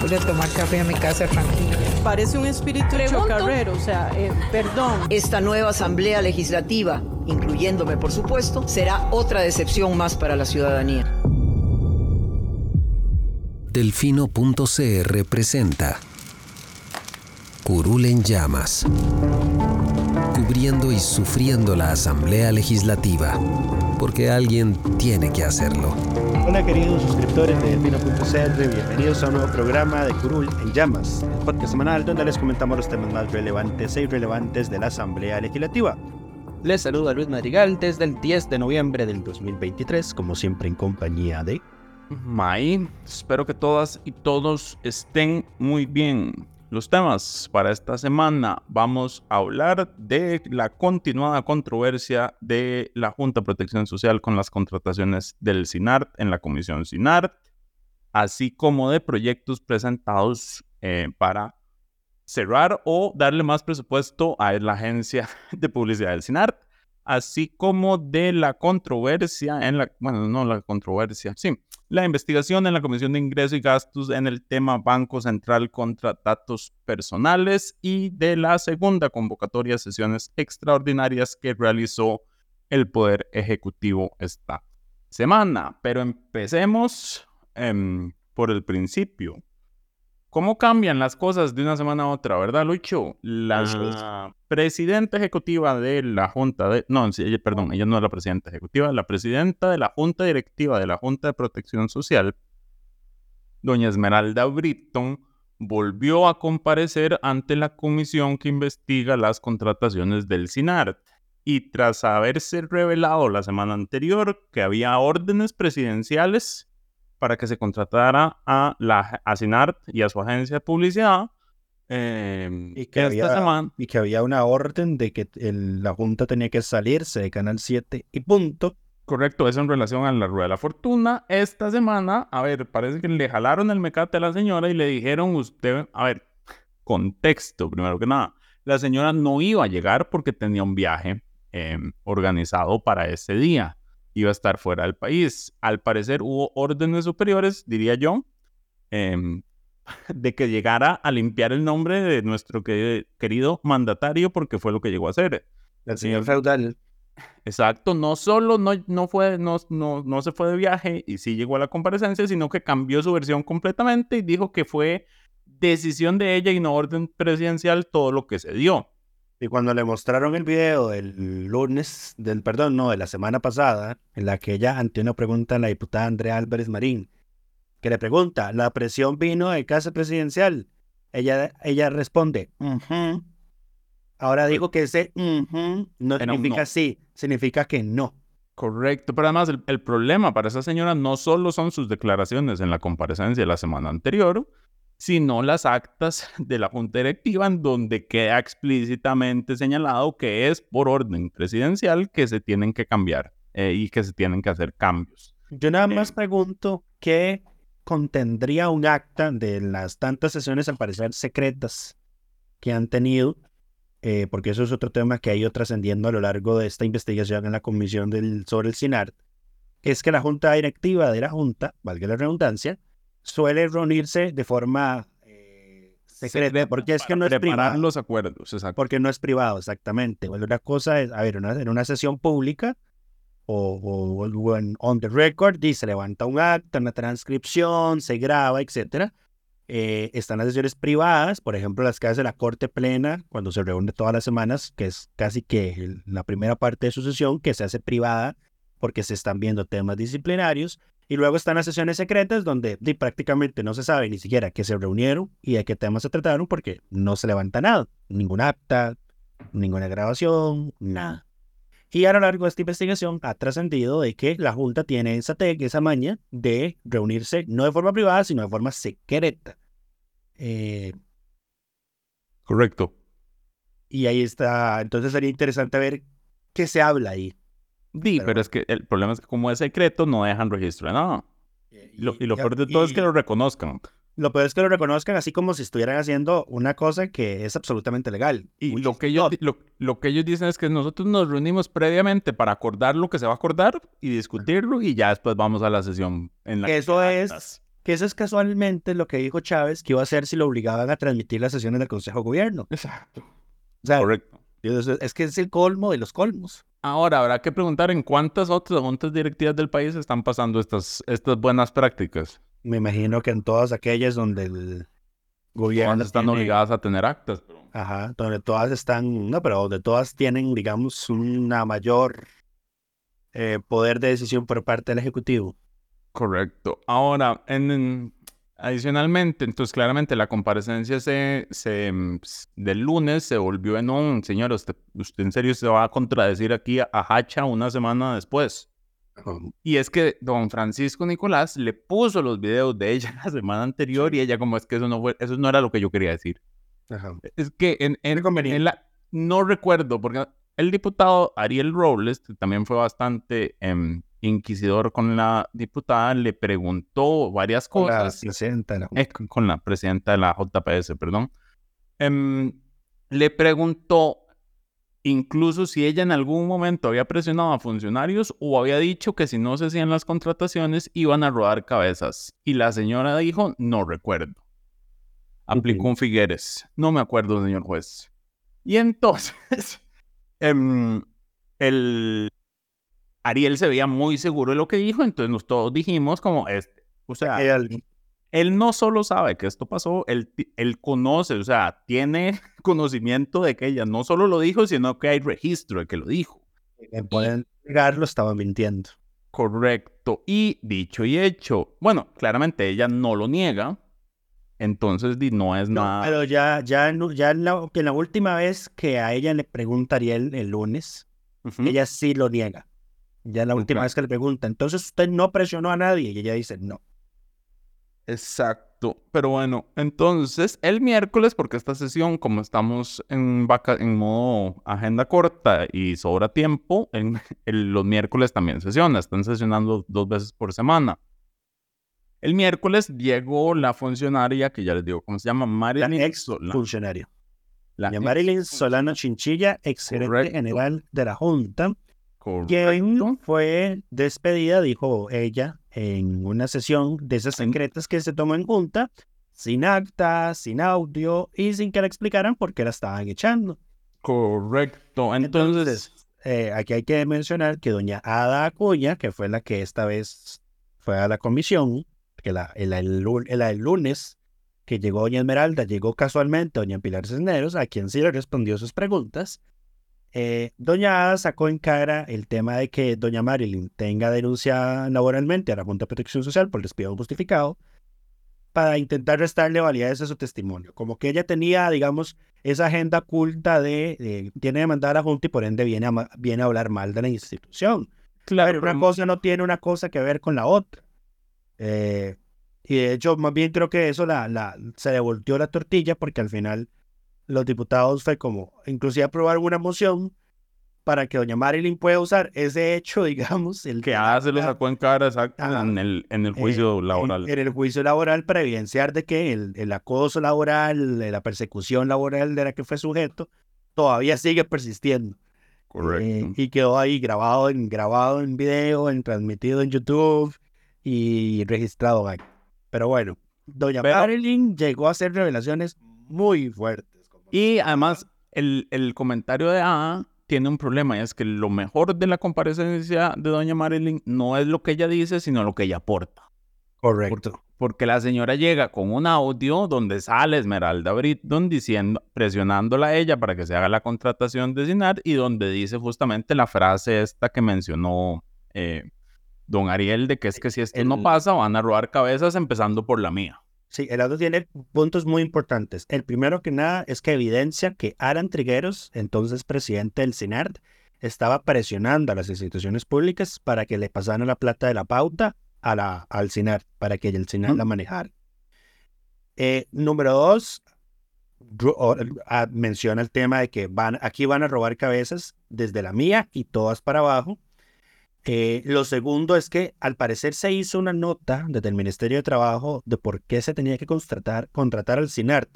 Voy a tomar café a mi casa tranquila. Parece un espíritu chocarrero, o sea, eh, perdón. Esta nueva Asamblea Legislativa, incluyéndome por supuesto, será otra decepción más para la ciudadanía. Delfino.cr presenta Curul en llamas. Cubriendo y sufriendo la Asamblea Legislativa. Porque alguien tiene que hacerlo. Hola queridos suscriptores de Delfino.cr, bienvenidos a un nuevo programa de Curul en Llamas, el podcast semanal donde les comentamos los temas más relevantes e irrelevantes de la Asamblea Legislativa. Les saluda Luis Madrigal desde el 10 de noviembre del 2023, como siempre en compañía de... May, espero que todas y todos estén muy bien. Los temas para esta semana vamos a hablar de la continuada controversia de la Junta de Protección Social con las contrataciones del SINART en la Comisión SINART, así como de proyectos presentados eh, para cerrar o darle más presupuesto a la agencia de publicidad del SINART, así como de la controversia en la, bueno, no la controversia, sí, la investigación en la Comisión de Ingresos y Gastos en el tema Banco Central contra datos personales y de la segunda convocatoria de sesiones extraordinarias que realizó el Poder Ejecutivo esta semana. Pero empecemos em, por el principio. ¿Cómo cambian las cosas de una semana a otra, verdad, Lucho? La presidenta ejecutiva de la Junta de... No, perdón, ella no es la presidenta ejecutiva, la presidenta de la Junta Directiva de la Junta de Protección Social, doña Esmeralda Britton, volvió a comparecer ante la comisión que investiga las contrataciones del SINART. Y tras haberse revelado la semana anterior que había órdenes presidenciales para que se contratara a la a CINART y a su agencia de publicidad. Em, y, que había, y que había una orden de que la Junta tenía que salirse de Canal 7 y punto. Correcto, eso en relación a la Rueda de la Fortuna. Esta semana, a ver, parece que le jalaron el mecate a la señora y le dijeron usted, a ver, contexto, primero que nada. La señora no iba a llegar porque tenía un viaje em, organizado para ese día iba a estar fuera del país. Al parecer hubo órdenes superiores, diría yo, em, de que llegara a limpiar el nombre de nuestro querido mandatario porque fue lo que llegó a hacer. El señor feudal. Exacto, no solo no, no, fue, no, no, no se fue de viaje y sí llegó a la comparecencia, sino que cambió su versión completamente y dijo que fue decisión de ella y no orden presidencial todo lo que se dio. Y cuando le mostraron el video del lunes, del perdón, no, de la semana pasada, en la que ella ante una pregunta a la diputada Andrea Álvarez Marín, que le pregunta, ¿la presión vino de casa presidencial? Ella, ella responde, ahora pues digo que ese no significa sí, significa que no. Correcto, pero además el, el, problema para esa señora no solo son sus declaraciones en la comparecencia de la semana anterior, sino las actas de la Junta Directiva en donde queda explícitamente señalado que es por orden presidencial que se tienen que cambiar eh, y que se tienen que hacer cambios. Yo nada más pregunto qué contendría un acta de las tantas sesiones al parecer secretas que han tenido, eh, porque eso es otro tema que ha ido trascendiendo a lo largo de esta investigación en la comisión del, sobre el SINART, es que la Junta Directiva de la Junta, valga la redundancia, suele reunirse de forma eh, secreta, porque es que no es privado. los acuerdos, exacto. Porque no es privado, exactamente. una cosa es, a ver, en una sesión pública o, o, en on the record, y se levanta un acta, una transcripción, se graba, etcétera. Eh, están las sesiones privadas, por ejemplo, las que hace la Corte Plena, cuando se reúne todas las semanas, que es casi que la primera parte de su sesión, que se hace privada porque se están viendo temas disciplinarios. Y luego están las sesiones secretas donde prácticamente no se sabe ni siquiera que se reunieron y de qué temas se trataron porque no se levanta nada, ninguna acta, ninguna grabación, nada. Y a lo largo de esta investigación ha trascendido de que la Junta tiene esa, te- esa maña de reunirse no de forma privada, sino de forma secreta. Eh, Correcto. y ahí está, entonces sería interesante ver qué se habla ahí. Di, Pero pero, es que el problema es que como es secreto, no dejan registro de nada. Y lo, y lo peor de todo es que y lo reconozcan. lo peor es que lo reconozcan así como si estuvieran haciendo una cosa que es absolutamente legal. Y lo que, ellos, lo, lo que ellos dicen es que nosotros nos reunimos previamente para acordar lo que se va a acordar y discutirlo y ya después vamos a la sesión en la que Eso quedan es-. Que eso es casualmente lo que dijo Chávez que iba a hacer si lo obligaban a transmitir las sesiones del Consejo de Gobierno. Exacto. O sea, Correcto. es, es que es el colmo de los colmos. Ahora, habrá que preguntar en cuántas otras juntas directivas del país están pasando estas, estas buenas prácticas. Me imagino que en todas aquellas donde el gobierno Todas están tiene- obligadas a tener actas. pero- Ajá, donde todas están, no, pero donde todas tienen, digamos, una mayor eh, poder de decisión por parte del Ejecutivo. Correcto. Ahora, en, en- adicionalmente, entonces claramente la comparecencia se, se, mm, del lunes se volvió en un, señor, usted, usted en serio se va a contradecir aquí a, a Hacha una semana después. Y es que don Francisco Nicolás le puso los videos de ella la semana anterior y ella como es que eso no fue, eso no era lo que yo quería decir. Ajá. Es que en, en- en la, no recuerdo, porque el diputado Ariel Robles, que también fue bastante em, inquisidor con la diputada, le preguntó varias Con la cosas. presidenta de la eh, con- la presidenta de la JPS, perdón. Em, le preguntó incluso si ella en algún momento había presionado a funcionarios o había dicho que si no se hacían las contrataciones iban a rodar cabezas. Y la señora dijo, no recuerdo. Aplicó un Figueres. No me acuerdo, señor juez. Y entonces, em, el Ariel se veía muy seguro de lo que dijo, entonces nos todos dijimos como, este, o sea, él no solo sabe que esto pasó, él, conoce, o sea, tiene conocimiento de que ella no solo lo dijo, sino que hay registro de que lo dijo. que pueden negarlo, estaba mintiendo. Correcto. Y dicho y hecho, bueno, claramente ella no lo niega, entonces no es No, nada. pero ya, ya, en la, que la última vez que a ella le preguntaría el, el lunes, ella sí lo niega. Ya la última vez que le pregunta, entonces usted no presionó a nadie y ella dice no. Exacto. Pero bueno, entonces el miércoles, porque esta sesión, como estamos en, vaca en modo agenda corta y sobra tiempo, en, los miércoles también sesiona, están sesionando dos veces por semana. El miércoles llegó la funcionaria, que ya les digo cómo se llama, La Marilyn ex. La Doña ex Marilyn funcionaria. Solano Chinchilla, ex gerente general de la Junta, Correcto. fue despedida, dijo ella, en una sesión de esas secretas que se tomó en Junta, sin acta, sin audio y sin que le explicaran por qué la estaban echando. Correcto. Entonces, eh, aquí hay que mencionar que doña Ada Acuña, que fue la que esta vez fue a la comisión, que la, el, el- el lunes que llegó doña Esmeralda, llegó casualmente doña Pilar Cisneros, a quien sí le respondió sus preguntas. Eh, doña Ada sacó en cara el tema de que doña Marilyn tenga denunciada laboralmente a la Junta de Protección Social por despido justificado para intentar restarle validez a su testimonio. Como que ella tenía, digamos, esa agenda oculta de, de- tiene demandada a la Junta y por ende viene a, ma- viene a hablar mal de la institución. claro, Pero una cosa no tiene una cosa que ver con la otra. Eh, y de hecho, más bien creo que eso la, la, se le volteó la tortilla porque al final los diputados fue como, inclusive aprobaron una moción para que doña Marilyn pueda usar ese hecho, digamos, el que de A se lo sacó en cara exacto en el, en el eh, juicio laboral. En, el juicio laboral para evidenciar de que el, el acoso laboral, la persecución laboral de la que fue sujeto, todavía sigue persistiendo. Correcto. Eh, y quedó ahí grabado en, grabado en video, en transmitido en YouTube y registrado ahí. Pero bueno, doña Pero- Marilyn llegó a hacer revelaciones muy fuertes. Y además, el, el comentario de A tiene un problema, y es que lo mejor de la comparecencia de doña Marilyn no es lo que ella dice, sino lo que ella aporta. Correcto. Porque la señora llega con un audio donde sale Esmeralda Britton diciendo, presionándola a ella para que se haga la contratación de SINAR y donde dice justamente la frase esta que mencionó eh, don Ariel de que es que si esto no pasa van a robar cabezas empezando por la mía. Sí, el audio tiene puntos muy importantes. El primero que nada es que evidencia que Alan Trigueros, entonces presidente del CINART, estaba presionando a las instituciones públicas para que le pasaran la plata de la pauta a la, al CINAR, para que el CINAR la manejara. Eh, número dos, ah, menciona el tema de que van, aquí van a robar cabezas desde la mía y todas para abajo. Eh, lo segundo es que al parecer se hizo una nota desde el Ministerio de Trabajo de por qué se tenía que contratar, contratar al CINART.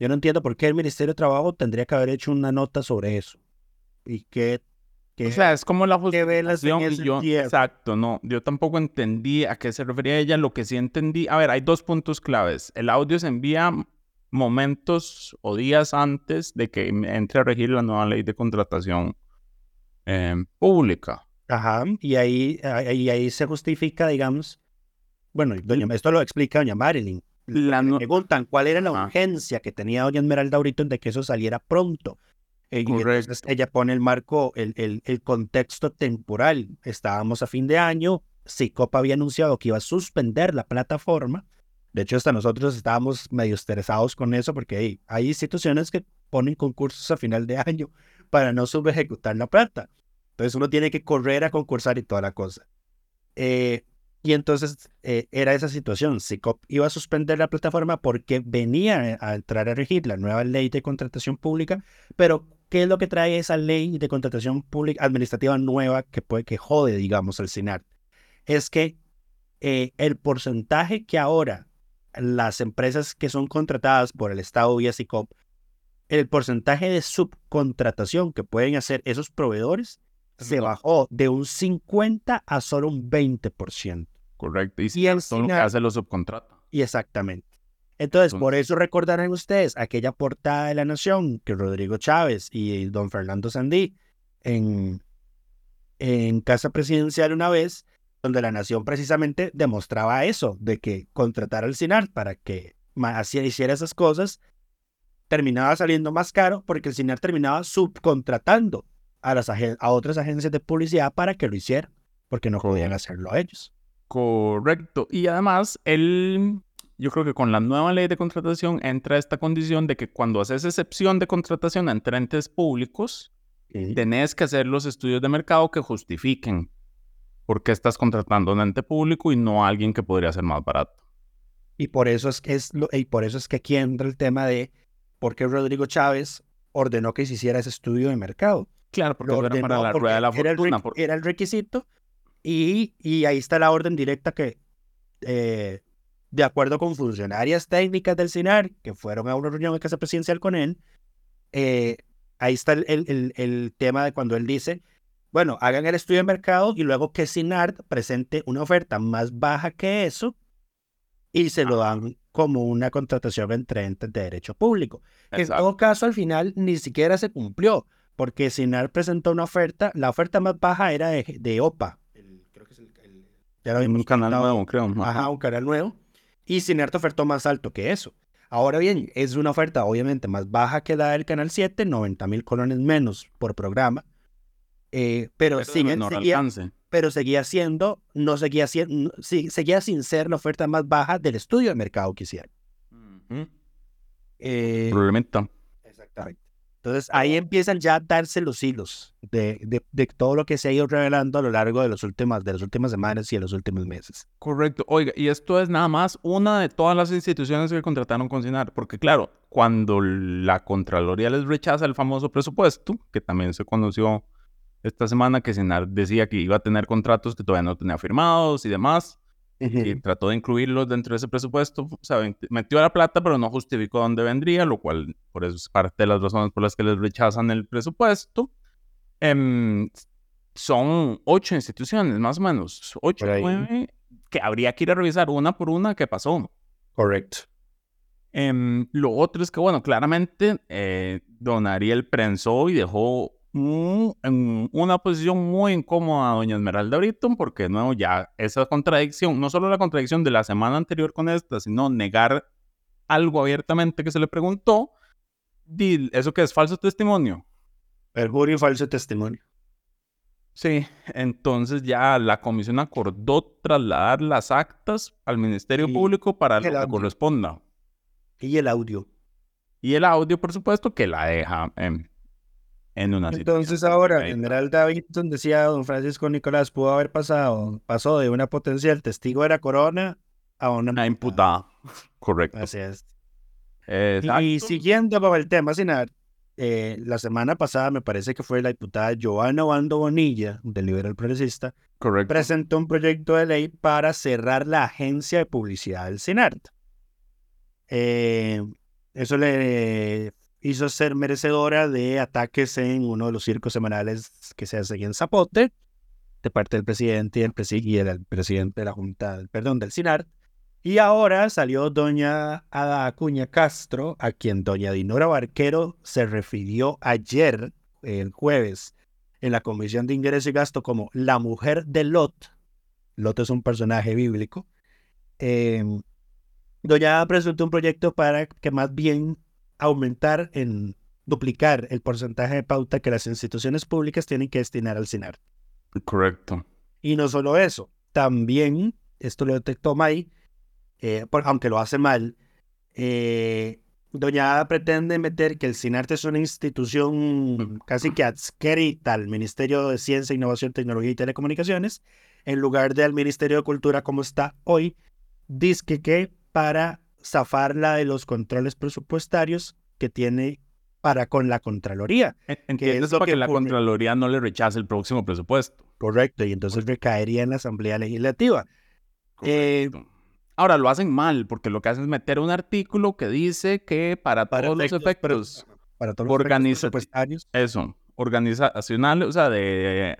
Yo no entiendo por qué el Ministerio de Trabajo tendría que haber hecho una nota sobre eso. Y qué o sea, es como la justificación yo, exacto, no, yo tampoco entendí a qué se refería ella, lo que sí entendí, a ver, hay dos puntos claves. El audio se envía momentos o días antes de que entre a regir la nueva ley de contratación em, pública. Ajá, y ahí, ahí, ahí se justifica, digamos, bueno, esto lo explica doña Marilyn. La preguntan cuál era la urgencia que tenía doña Esmeralda ahorita de que eso saliera pronto. Eh, ella pone el marco, el, el, el, contexto temporal. Estábamos a fin de año, SICOP había anunciado que iba a suspender la plataforma. De hecho, hasta nosotros estábamos medio estresados con eso porque hay instituciones que ponen concursos a final de año para no subejecutar la plata. Entonces uno tiene que correr a concursar y toda la cosa. Eh, y entonces eh, era esa situación. SICOP iba a suspender la plataforma porque venía a entrar a regir la nueva ley de contratación pública, pero ¿Qué es lo que trae esa ley de contratación pública administrativa nueva que puede que jode, digamos, al SINAR? Es que eh, el porcentaje que ahora las empresas que son contratadas por el Estado vía SICOP, el porcentaje de subcontratación que pueden hacer esos proveedores se bajó de un 50 a solo un 20%. Correcto. Y, si el hace los subcontrata. Y exactamente. Entonces, por eso recordarán ustedes aquella portada de La Nación que Rodrigo Chávez y don Fernando Sandí en, en Casa Presidencial una vez, donde La Nación precisamente demostraba eso, de que contratar al CINAR para que hiciera esas cosas, terminaba saliendo más caro porque el CINAR terminaba subcontratando a, las a otras agencias de publicidad para que lo hicieran, porque no podían hacerlo ellos. Correcto. Y además, él yo creo que con la nueva ley de contratación entra esta condición de que cuando haces excepción de contratación entre entes públicos, tenés que hacer los estudios de mercado que justifiquen por qué estás contratando a un ente público y no a alguien que podría ser más barato. Y por eso es que es lo, y por eso es que aquí entra el tema de por qué Rodrigo Chávez ordenó que se hiciera ese estudio de mercado. Claro, porque era para la rueda de la fortuna. Era el, requisito y, y, ahí está la orden directa que eh, de acuerdo con funcionarias técnicas del CINAR que fueron a una reunión en Casa Presidencial con él, eh, ahí está el, el, tema de cuando él dice, bueno, hagan el estudio de mercado y luego que CINAR presente una oferta más baja que eso y se lo dan como una contratación entre entes de derecho público. En todo caso, al final ni siquiera se cumplió, porque CINAR presentó una oferta, la oferta más baja era de, de OPA. creo que es el, ya un canal nuevo, creo. Ajá, un canal nuevo y Cineart ofertó más alto que eso. Ahora bien, es una oferta obviamente más baja que la del Canal 7, 90 mil colones menos por programa, eh, pero, seguía, pero seguía siendo, no seguía siendo, seguía sin ser la oferta más baja del estudio de mercado que hicieron. Eh, Exactamente. Entonces ahí empiezan ya a darse los hilos de, de, todo lo que se ha ido revelando a lo largo de, los últimas, de las últimas semanas y de los últimos meses. Correcto. Oiga, y esto es nada más una de todas las instituciones que contrataron con CINAR, porque claro, cuando la Contraloría les rechaza el famoso presupuesto, que también se conoció esta semana que CINAR decía que iba a tener contratos que todavía no tenía firmados y demás, y trató de incluirlos dentro de ese presupuesto. O sea, metió la plata, pero no justificó dónde vendría, lo cual por eso es parte de las razones por las que les rechazan el presupuesto. Em, son ocho instituciones, más o menos, ocho, nueve, que habría que ir a revisar una por una qué pasó. Correcto. Em, lo otro es que, bueno, claramente eh, Don Ariel prensó y dejó en una posición muy incómoda a doña Esmeralda Britton, porque no, ya esa contradicción, no solo la contradicción de la semana anterior con esta, sino negar algo abiertamente que se le preguntó, ¿eso que es falso testimonio? Perjurio y falso testimonio. Sí, entonces ya la comisión acordó trasladar las actas al Ministerio Público para lo que corresponda. Y el audio. Y el audio, por supuesto, que la deja en una Entonces ahora, general Davidson decía, don Francisco Nicolás, pudo haber pasado, pasó de una potencial testigo de la corona a una, imputada. Correcto. Así es. Exacto. Y siguiendo con el tema Sinar, eh, la semana pasada me parece que fue la diputada Joana Bando Bonilla, del Liberal Progresista, Correcto. presentó un proyecto de ley para cerrar la agencia de publicidad del CINART. Eh, eso le hizo ser merecedora de ataques en uno de los circos semanales que se hacen en Zapote, de parte del presidente y el, presi- y el presidente de la Junta, perdón, del CINART. Y ahora salió doña Ada Acuña Castro, a quien doña Dinora Barquero se refirió ayer, el jueves, en la Comisión de Ingreso y Gasto como la mujer de Lot. Lot es un personaje bíblico. Eh, doña presentó un proyecto para que más bien aumentar en duplicar el porcentaje de pauta que las instituciones públicas tienen que destinar al CINAR. Correcto. Y no solo eso, también, esto lo detectó May, eh, por- aunque lo hace mal, eh, Doña Ada pretende meter que el CINARTE es una institución casi que adscrita al Ministerio de Ciencia, Innovación, Tecnología y Telecomunicaciones, en lugar del Ministerio de Cultura como está hoy, dice que para zafarla de los controles presupuestarios que tiene para con la Contraloría. En- es ¿Entiendes? lo Para que, que la. Contraloría no le rechace el próximo presupuesto. Correcto, y entonces recaería en la Asamblea Legislativa. Eh. Ahora lo hacen mal, porque lo que hacen es meter un artículo que dice que para, Para todos los efectos para todos los Organiza- presupuestarios. eso, organizacional, o sea, de,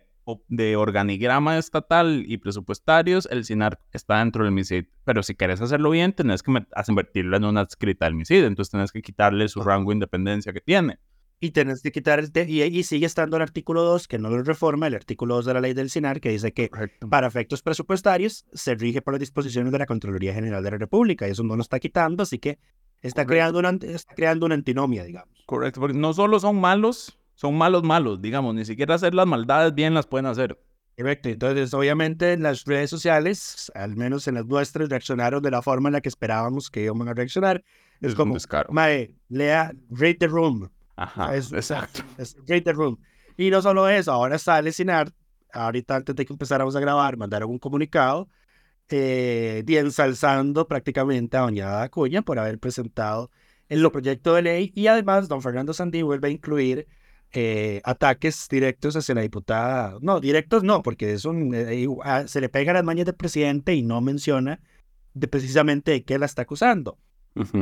de organigrama estatal y presupuestarios, el CINAR está dentro del MISID. Pero si quieres hacerlo bien, tenés que invertirlo en una adscrita del MISID, entonces tenés que quitarle su rango de independencia que tiene. Y tenés que quitar el... y, y sigue estando el artículo 2, que no lo reforma, el artículo 2 de la ley del CINAR, que dice que Correcto. para efectos presupuestarios se rige por las disposiciones de la Contraloría General de la República. Y eso no lo está quitando, así que está, Correcto. creando una, está creando una antinomia, digamos. Correcto, porque no solo son malos, son malos malos, digamos, ni siquiera hacer las maldades bien las pueden hacer. Correcto. Entonces, obviamente, en las redes sociales, al menos en las nuestras, reaccionaron de la forma en la que esperábamos que iban a reaccionar. Es, Es como. Mae, lea, read the room. Ajá, Es- exacto. Es read the room. Y no solo eso, ahora sale Sinar, ahorita antes de que empezáramos a grabar, mandaron un comunicado eh, y ensalzando prácticamente a Doña Acuña por haber presentado el proyecto de ley y además don Fernando Sandí vuelve a incluir eh, ataques directos hacia la diputada, no, directos no, porque es un, eh, ah, se le pega las mañas del presidente y no menciona de precisamente de qué la está acusando.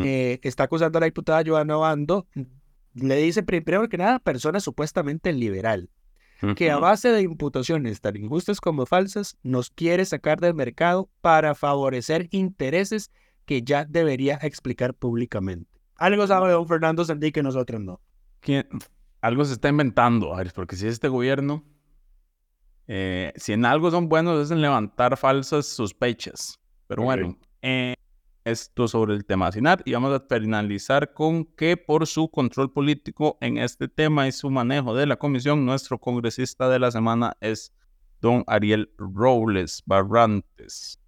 Eh, está acusando a la diputada Joana Bando, le dice pri- primero que nada persona supuestamente liberal, que a base de imputaciones tan injustas como falsas nos quiere sacar del mercado para favorecer intereses que ya debería explicar públicamente. Algo sabe don Fernando Sandí que nosotros no. ¿Quién- Algo se está inventando, Aris, porque si este gobierno, eh, si en algo son buenos es en levantar falsas sospechas. Pero bueno, eh, esto sobre el tema SINAR y vamos a finalizar con que por su control político en este tema y su manejo de la comisión, nuestro congresista de la semana es don Ariel Robles Barrantes.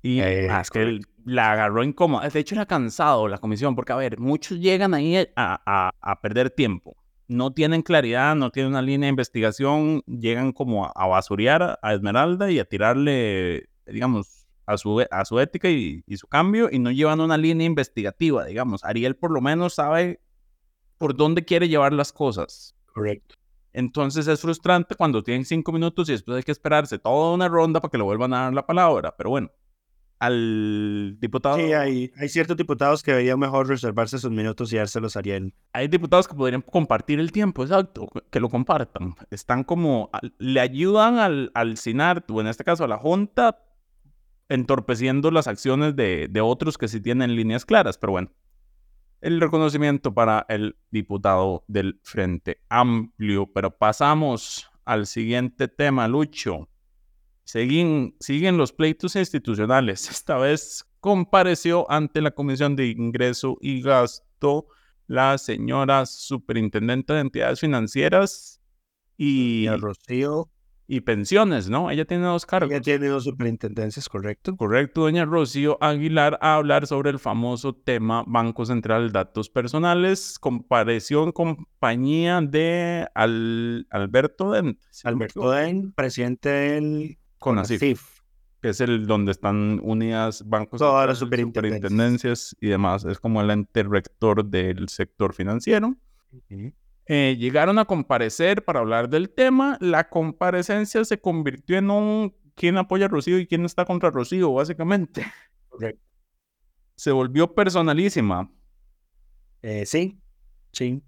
Y Eh, es que él la agarró incómoda. De hecho, era cansado la comisión, porque, a ver, muchos llegan ahí a, a- a perder tiempo. No tienen claridad, no tienen una línea de investigación, llegan como a, a basurear a Esmeralda y a tirarle, digamos, a su, a su ética y, y su cambio, y no llevan una línea investigativa, digamos. Ariel por lo menos sabe por dónde quiere llevar las cosas. Correcto. Entonces es frustrante cuando tienen cinco minutos y después hay que esperarse toda una ronda para que le vuelvan a dar la palabra. Pero bueno, al diputado. Sí, hay, hay ciertos diputados que deberían mejor reservarse sus minutos y dárselos a Ariel. Hay diputados que podrían compartir el tiempo, exacto, que lo compartan. Están como, le ayudan al, al CINART, o en este caso a la Junta, entorpeciendo las acciones de, de otros que sí tienen líneas claras. Pero bueno, el reconocimiento para el diputado del Frente Amplio. Pero pasamos al siguiente tema, Lucho. Siguen, siguen los pleitos institucionales. Esta vez compareció ante la Comisión de Ingreso y Gasto la señora superintendente de entidades financieras y Y Rocío y pensiones, ¿no? Ella tiene dos cargos. Ella tiene dos superintendencias, correcto. Correcto, doña Rocío Aguilar, a hablar sobre el famoso tema Banco Central Datos Personales. Compareció en compañía de Alberto Den. Alberto Den, presidente del CONACIF, que es el donde están unidas bancos, todas las superintendencias. y demás. Es como el ente rector del sector financiero. Eh, llegaron a comparecer para hablar del tema. La comparecencia se convirtió en un quién apoya a Rocío y quién está contra Rocío, básicamente. Se volvió personalísima. Eh, sí, sí.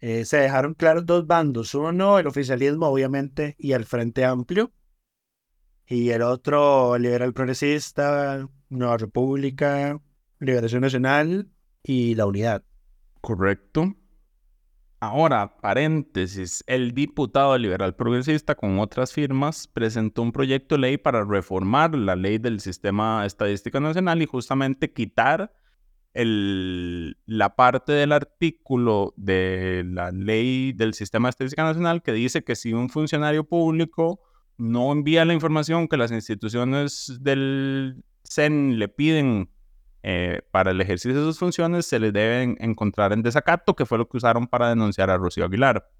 Eh, se dejaron claros dos bandos. Uno, el oficialismo, obviamente, y el Frente Amplio. Y el otro, liberal progresista, Nueva República, Liberación Nacional y la Unidad. Correcto. Ahora, paréntesis, el diputado liberal progresista con otras firmas presentó un proyecto de ley para reformar la ley del Sistema Estadístico Nacional y justamente quitar el, la parte del artículo de la ley del Sistema Estadístico Nacional que dice que si un funcionario público no envía la información que las instituciones del CEN le piden eh, para el ejercicio de sus funciones se les deben encontrar en desacato, que fue lo que usaron para denunciar a Rocío Aguilar.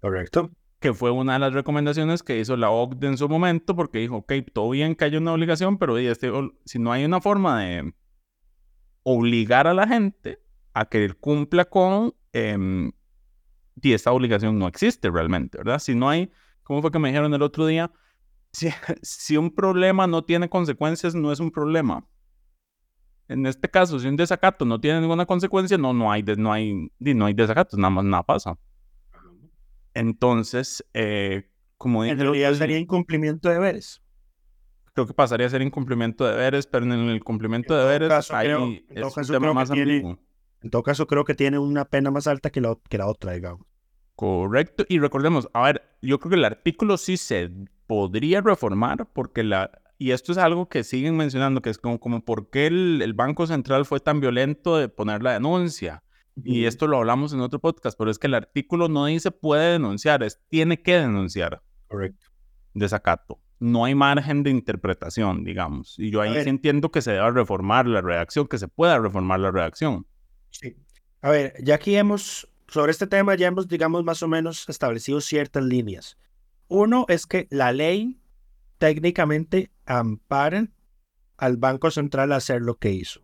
Correcto. Que fue una de las recomendaciones que hizo la OCDE en su momento, porque dijo, ok, todo bien que haya una obligación, pero este, si no hay una forma de obligar a la gente a que cumpla con, eh, y esta obligación no existe realmente, ¿verdad? Si no hay, ¿cómo fue que me dijeron el otro día? Si, si un problema no tiene consecuencias, no es un problema. En este caso, si un desacato no tiene ninguna consecuencia, no, no, hay, no, hay, no hay desacatos, nada más nada pasa. Entonces, eh, como En realidad sería incumplimiento de deberes. Creo que pasaría a ser incumplimiento de deberes, pero en el cumplimiento de deberes hay en todo caso, creo más tiene, En todo caso, creo que tiene una pena más alta que la, que la otra, digamos. Correcto. Y recordemos, a ver, yo creo que el artículo sí se podría reformar porque la, y esto es algo que siguen mencionando, que es como, como por qué el, Banco Central fue tan violento de poner la denuncia. Y esto lo hablamos en otro podcast, pero es que el artículo no dice puede denunciar, es tiene que denunciar. Correcto. Desacato. No hay margen de interpretación, digamos. Y yo ahí sí entiendo que se deba reformar la redacción, que se pueda reformar la redacción. Sí. A ver, ya aquí hemos, sobre este tema ya hemos, digamos, más o menos establecido ciertas líneas. Uno es que la ley técnicamente amparan al Banco Central a hacer lo que hizo.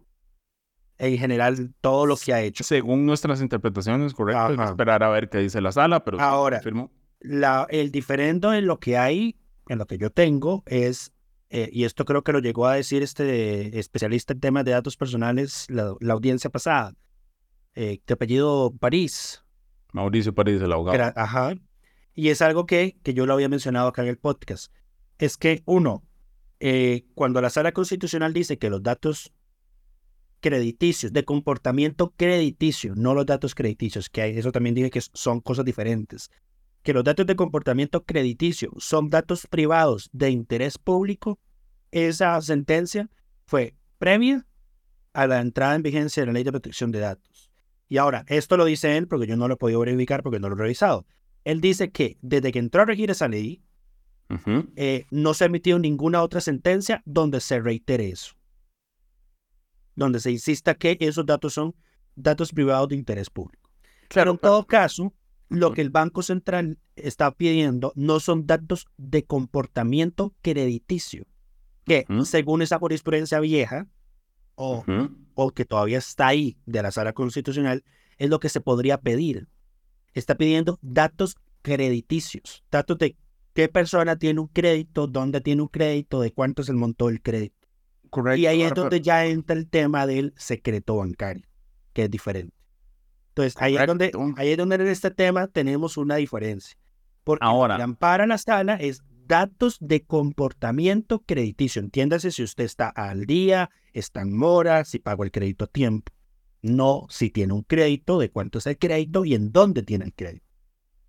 En general, todo lo que ha hecho. Según nuestras interpretaciones, correcto. Esperar a ver qué dice la sala, pero ahora, la, el diferendo en lo que hay, en lo que yo tengo, es, eh, y esto creo que lo llegó a decir este especialista en temas de datos personales, la, audiencia pasada, eh, de apellido París. Mauricio París, el abogado. ajá. Y es algo que, que yo lo había mencionado acá en el podcast es que, uno, eh, cuando la sala constitucional dice que los datos crediticios, de comportamiento crediticio, no los datos crediticios, que hay, eso también dije que son cosas diferentes, que los datos de comportamiento crediticio son datos privados de interés público, esa sentencia fue previa a la entrada en vigencia de la ley de protección de datos. Y ahora, esto lo dice él porque yo no lo he podido verificar porque no lo he revisado. Él dice que desde que entró a regir esa ley, eh, no se ha emitido ninguna otra sentencia donde se reitere eso. Donde se insista que esos datos son datos privados de interés público. Claro, en todo caso, lo que el Banco Central está pidiendo no son datos de comportamiento crediticio, que según esa jurisprudencia vieja, o, o que todavía está ahí de la sala constitucional, es lo que se podría pedir. Está pidiendo datos crediticios, datos de qué persona tiene un crédito, dónde tiene un crédito, de cuánto es el monto del crédito. Correcto. Y ahí es donde ya entra el tema del secreto bancario, que es diferente. Entonces, ahí es, donde, ahí es donde en este tema tenemos una diferencia. Porque Ahora. lo que ampara la sala es datos de comportamiento crediticio. Entiéndase si usted está al día, está en mora, si pagó el crédito a tiempo. No si tiene un crédito, de cuánto es el crédito y en dónde tiene el crédito.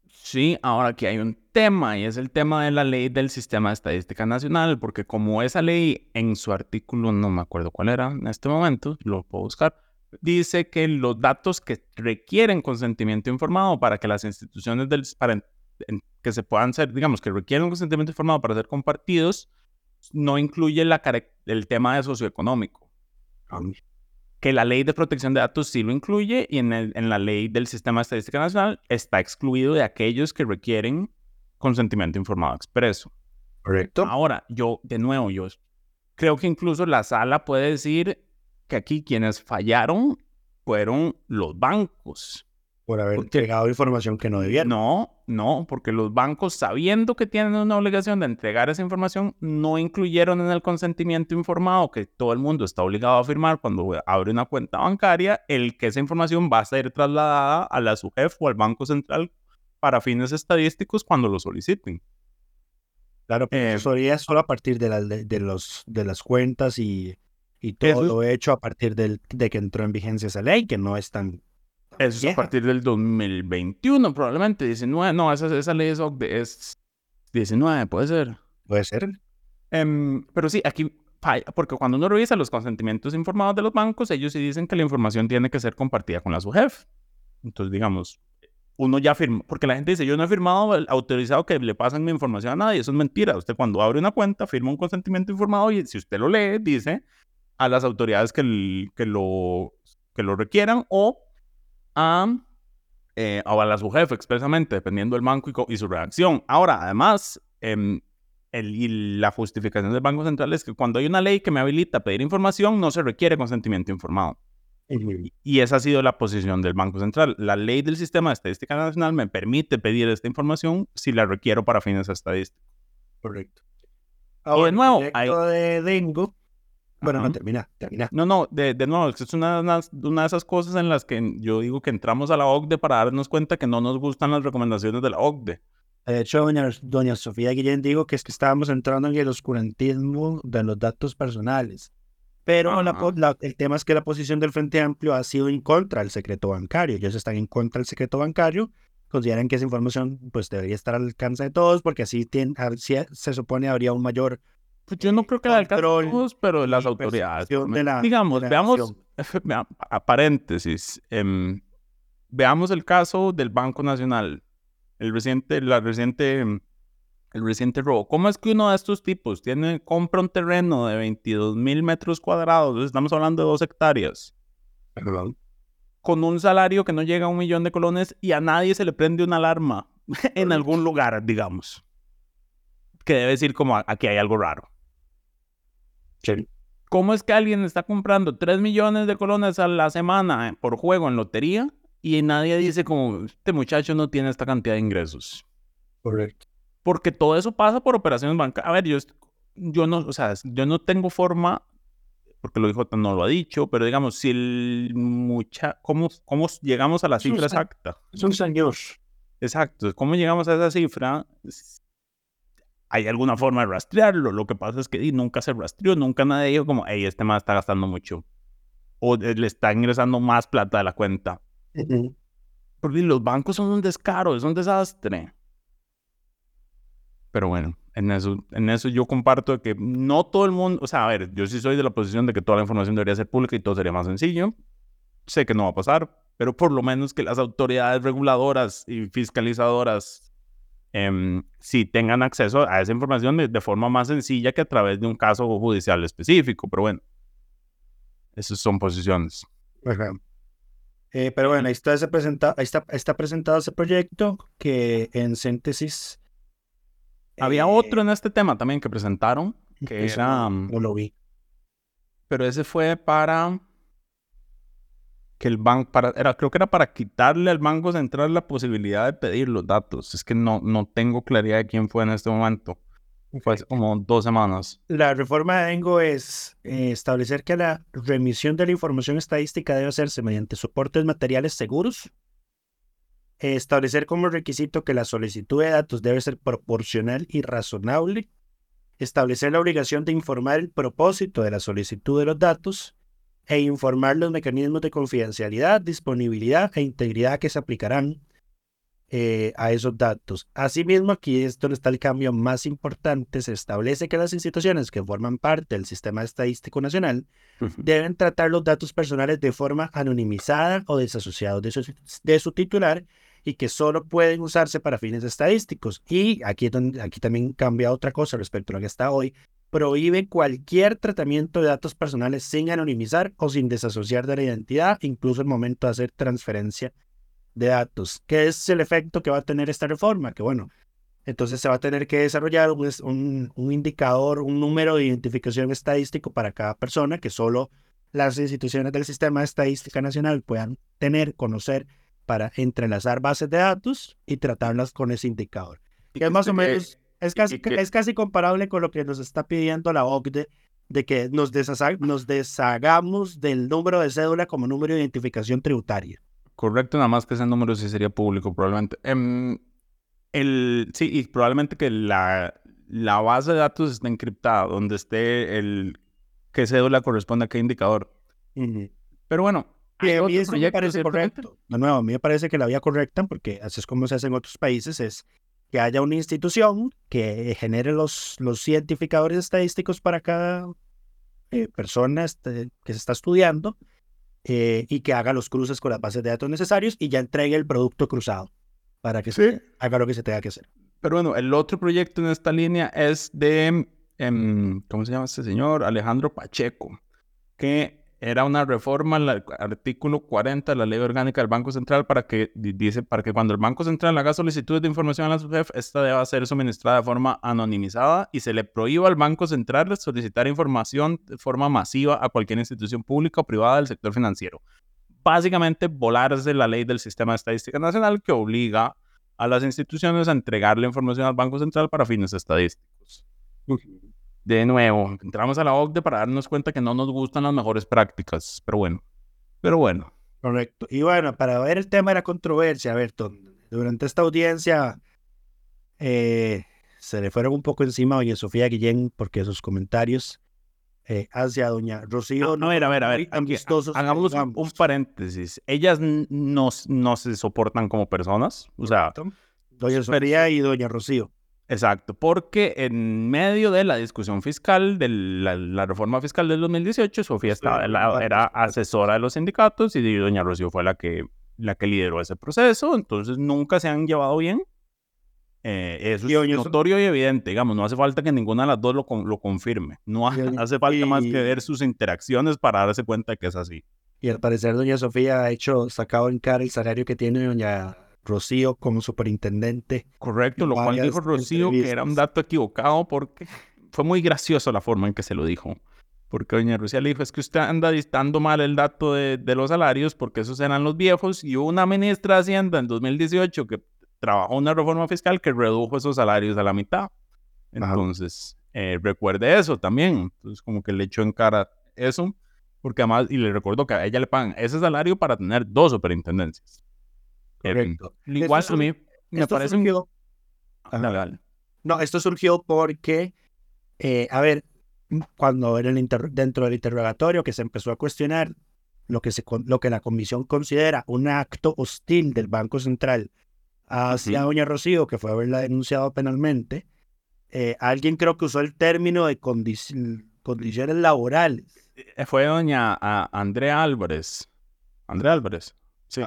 Sí, ahora aquí hay un tema y es el tema de la ley del Sistema de Estadística Nacional, porque como esa ley en su artículo, no me acuerdo cuál era en este momento, lo puedo buscar, dice que los datos que requieren consentimiento informado para que las instituciones del, para que se puedan ser, digamos, que requieren un consentimiento informado para ser compartidos, no incluye la, el tema de socioeconómico. Que la ley de protección de datos sí lo incluye y en, en la ley del Sistema de Estadística Nacional está excluido de aquellos que requieren consentimiento informado expreso. Correcto. Ahora, yo, de nuevo, yo creo que incluso la sala puede decir que aquí quienes fallaron fueron los bancos. Por haber entregado información que no debían. No, no, porque los bancos, sabiendo que tienen una obligación de entregar esa información, no incluyeron en el consentimiento informado que todo el mundo está obligado a firmar cuando abre una cuenta bancaria, el que esa información va a ser trasladada a la SUGEF o al Banco Central para fines estadísticos cuando lo soliciten. Claro, pero eso sería solo a partir de, de, los, de las cuentas y, y todo lo hecho a partir del, de que entró en vigencia esa ley, que no es tan... Eso es a partir del 2021, probablemente, 19. No, esa, esa ley es, es 19, puede ser. Puede ser. Em, pero sí, aquí falla, porque cuando uno revisa los consentimientos informados de los bancos, ellos sí dicen que la información tiene que ser compartida con la SUGEF. Entonces, digamos, uno ya firma, porque la gente dice, yo no he firmado autorizado que le pasen mi información a nadie, eso es mentira. Usted cuando abre una cuenta firma un consentimiento informado y si usted lo lee, dice a las autoridades que, que, lo, que lo requieran o a, eh, a la su jefe expresamente, dependiendo del banco y, su reacción. Ahora, además, em, el, y la justificación del Banco Central es que cuando hay una ley que me habilita a pedir información, no se requiere consentimiento informado. Y esa ha sido la posición del Banco Central. La ley del Sistema de Estadística Nacional me permite pedir esta información si la requiero para fines estadísticos. Correcto. y de nuevo, hay... de Dengo. Bueno, no, termina, termina. No, no, de, de nuevo, es una, una, una, de esas cosas en las que yo digo que entramos a la OCDE para darnos cuenta que no nos gustan las recomendaciones de la OCDE. De hecho, doña, doña Sofía Guillén dijo que es que estábamos entrando en el oscurantismo de los datos personales. Pero el tema es que la posición del Frente Amplio ha sido en contra del secreto bancario. Ellos están en contra del secreto bancario. Consideran que esa información pues, debería estar al alcance de todos porque así, tiene, se supone habría un mayor... Pues yo no creo que al alcance todos, pero las autoridades. digamos, veamos, a paréntesis, em, veamos el caso del Banco Nacional. El reciente, la reciente em, el reciente robo. ¿Cómo es que uno de estos tipos tiene, compra un terreno de 22 mil metros cuadrados? Estamos hablando de dos hectáreas. Perdón. Con un salario que no llega a un millón de colones y a nadie se le prende una alarma en algún lugar, digamos. Que debe decir como aquí hay algo raro. Sí. ¿Cómo es que alguien está comprando 3 millones de colones a la semana por juego en lotería y nadie dice como este muchacho no tiene esta cantidad de ingresos? Correcto porque todo eso pasa por operaciones bancarias. A ver, yo, yo no, o sea, yo no tengo forma, porque lo dijo, no lo ha dicho, pero digamos, si el mucha, ¿cómo, cómo llegamos a la cifra exacta? Son años. Exacto, ¿cómo llegamos a esa cifra? ¿Hay alguna forma de rastrearlo? Lo que pasa es que nunca se rastreó, nunca nadie dijo como, hey, este más está gastando mucho. O le está ingresando más plata de la cuenta. Porque los bancos son un descaro, es un desastre. Pero bueno, en eso, en eso yo comparto que no todo el mundo, o sea, a ver, yo sí soy de la posición de que toda la información debería ser pública y todo sería más sencillo. Sé que no va a pasar, pero por lo menos que las autoridades reguladoras y fiscalizadoras eh, sí tengan acceso a esa información de, forma más sencilla que a través de un caso judicial específico. Pero bueno, esas son posiciones. Eh, pero bueno, ahí está, ese presenta ahí está, está presentado ese proyecto que en síntesis había otro en este tema también que presentaron, que era... No lo vi. Pero ese fue para que el banco, para, era, creo que era para quitarle al Banco Central la posibilidad de pedir los datos. Es que no, no tengo claridad de quién fue en este momento. Fue hace como dos semanas. La reforma de ENGO es eh, establecer que la remisión de la información estadística debe hacerse mediante soportes materiales seguros establecer como requisito que la solicitud de datos debe ser proporcional y razonable, establecer la obligación de informar el propósito de la solicitud de los datos e informar los mecanismos de confidencialidad, disponibilidad e integridad que se aplicarán eh, a esos datos. Asimismo, aquí es donde está el cambio más importante. Se establece que las instituciones que forman parte del Sistema Estadístico Nacional deben tratar los datos personales de forma anonimizada o desasociados de su, de su titular y que solo pueden usarse para fines estadísticos. Y aquí, aquí también cambia otra cosa respecto a lo que está hoy. Prohíbe cualquier tratamiento de datos personales sin anonimizar o sin desasociar de la identidad, incluso el momento de hacer transferencia de datos. ¿Qué es el efecto que va a tener esta reforma? Que bueno, entonces se va a tener que desarrollar un, un, indicador, un número de identificación estadístico para cada persona que solo las instituciones del Sistema de Estadística Nacional puedan tener, conocer para entrelazar bases de datos y tratarlas con ese indicador. Que es más o menos, es casi, es casi comparable con lo que nos está pidiendo la OCDE de que nos, nos deshagamos del número de cédula como número de identificación tributaria. Correcto, nada más que ese número sí sería público probablemente. Em, el, sí, y probablemente que la, la base de datos esté encriptada, donde esté el qué cédula corresponde a qué indicador. Pero bueno, y a mí eso me parece correcto. De nuevo, a mí me parece que la vía correcta, porque así es como se hace en otros países, es que haya una institución que genere los, los identificadores estadísticos para cada eh, persona este, que se está estudiando eh, y que haga los cruces con las bases de datos necesarios y ya entregue el producto cruzado para que se haga lo que se tenga que hacer. Pero bueno, el otro proyecto en esta línea es de, em, ¿cómo se llama este señor? Alejandro Pacheco, que era una reforma al artículo 40 de la ley orgánica del Banco Central para que dice para que cuando el Banco Central haga solicitudes de información a la SUGEF, esta deba ser suministrada de forma anonimizada y se le prohíba al Banco Central solicitar información de forma masiva a cualquier institución pública o privada del sector financiero. Básicamente, volarse la ley del Sistema de Estadística Nacional que obliga a las instituciones a entregar la información al Banco Central para fines estadísticos de nuevo, entramos a la OCDE para darnos cuenta que no nos gustan las mejores prácticas, pero bueno, pero bueno. Correcto. Y bueno, para ver el tema de la controversia, Berton, durante esta audiencia eh, se le fueron un poco encima a doña Sofía Guillén porque sus comentarios eh, hacia doña Rocío... No, a ver, a ver, a ver, hagamos un, paréntesis. Ellas no, no se soportan como personas, o sea... Doña Sofía y doña Rocío. Exacto, porque en medio de la discusión fiscal, de la, reforma fiscal del 2018, Sofía estaba, era asesora de los sindicatos y doña Rocío fue la que, la que lideró ese proceso, entonces nunca se han llevado bien. Eh, eso es notorio y evidente, digamos, no hace falta que ninguna de las dos lo, lo confirme, no hace falta más que ver sus interacciones para darse cuenta de que es así. Y al parecer doña Sofía ha hecho, sacado en cara el salario que tiene doña Rocío como superintendente. Correcto, lo cual dijo Rocío que era un dato equivocado porque fue muy gracioso la forma en que se lo dijo. Porque doña Rocío le dijo, es que usted anda dictando mal el dato de, los salarios porque esos eran los viejos y hubo una ministra de Hacienda en 2018 que trabajó una reforma fiscal que redujo esos salarios a la mitad. Entonces, eh, recuerde eso también. Entonces, como que le echó en cara eso, porque además, y le recuerdo que a ella le pagan ese salario para tener dos superintendencias. Correcto. Igual a mí me parece surgió... No, esto surgió porque, eh, a ver, cuando era el dentro del interrogatorio que se empezó a cuestionar lo que, se, lo que la comisión considera un acto hostil del Banco Central hacia doña Rocío, que fue haberla denunciado penalmente, eh, alguien creo que usó el término de condiciones laborales. Eh, fue doña Andrea Álvarez. Andrea Álvarez. Sí.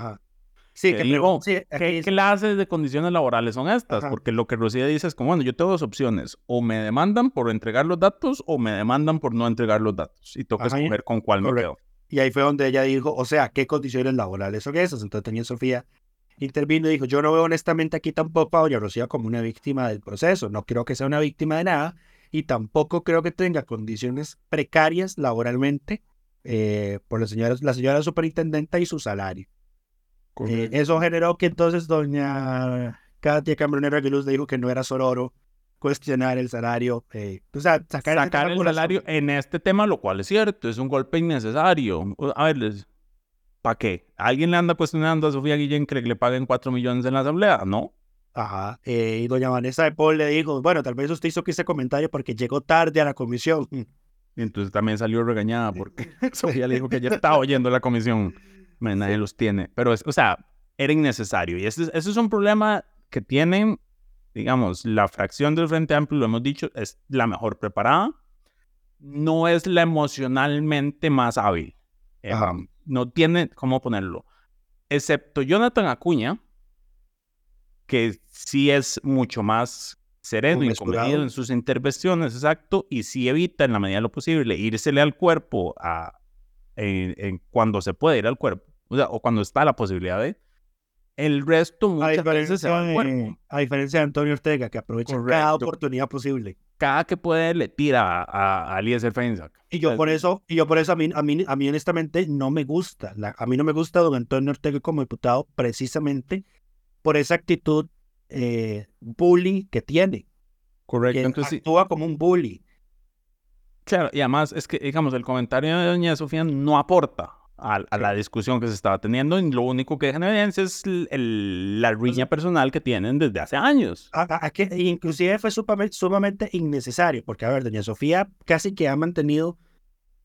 Sí, que digo, ¿qué, clases de condiciones laborales son estas? Porque lo que Rocío dice es como, bueno, yo tengo dos opciones, o me demandan por entregar los datos o me demandan por no entregar los datos. Y toca escoger con cuál me quedo. Y ahí fue donde ella dijo, o sea, ¿qué condiciones laborales son esas? Entonces tenía Sofía intervino y dijo, yo no veo honestamente aquí tampoco a Doña Rocío como una víctima del proceso, no creo que sea una víctima de nada y tampoco creo que tenga condiciones precarias laboralmente eh, por la señora, la señora superintendenta y su salario. Eh, eso generó que entonces doña Katia Cambronero Aguiluz le dijo que no era sororo cuestionar el salario, eh, o sea, sacar, el salario en este tema, lo cual es cierto, es un golpe innecesario. A ver, ¿para qué? ¿Alguien le anda cuestionando a Sofía Guillén que le paguen 4 millones en la asamblea? ¿No? Ajá, eh, y doña Vanessa de Paul le dijo, bueno, tal vez usted hizo ese comentario porque llegó tarde a la comisión. Entonces también salió regañada porque Sofía le dijo que ya estaba oyendo la comisión nadie los tiene. Pero, es, o sea, era innecesario. Y ese, ese es un problema que tienen, digamos, la fracción del Frente Amplio, lo hemos dicho, es la mejor preparada. No es la emocionalmente más hábil. Eh, no tiene, ¿cómo ponerlo? Excepto Jonathan Acuña, que sí es mucho más sereno y comedido en sus intervenciones, exacto, y sí evita en la medida de lo posible írsele al cuerpo a, en- en cuando se puede ir al cuerpo, o sea, o cuando está la posibilidad de. El resto A muchas veces se va de, a diferencia de Antonio Ortega, que aprovecha cada oportunidad posible. Cada que puede le tira a, a, a Eliezer Feinsack. Y yo por eso, y yo por eso a mí, a mí, a mí honestamente no me gusta. La- a mí no me gusta don Antonio Ortega como diputado precisamente por esa actitud eh, bully que tiene. Correcto. Que Entonces, sí, actúa como un bully. claro, y además es que, digamos, el comentario de doña Sofía no aporta a, a la discusión que se estaba teniendo y lo único que deja en evidencia es el- el- la riña personal que tienen desde hace años. A- a- a que inclusive fue sumamente, sumamente innecesario, porque a ver, doña Sofía casi que ha mantenido,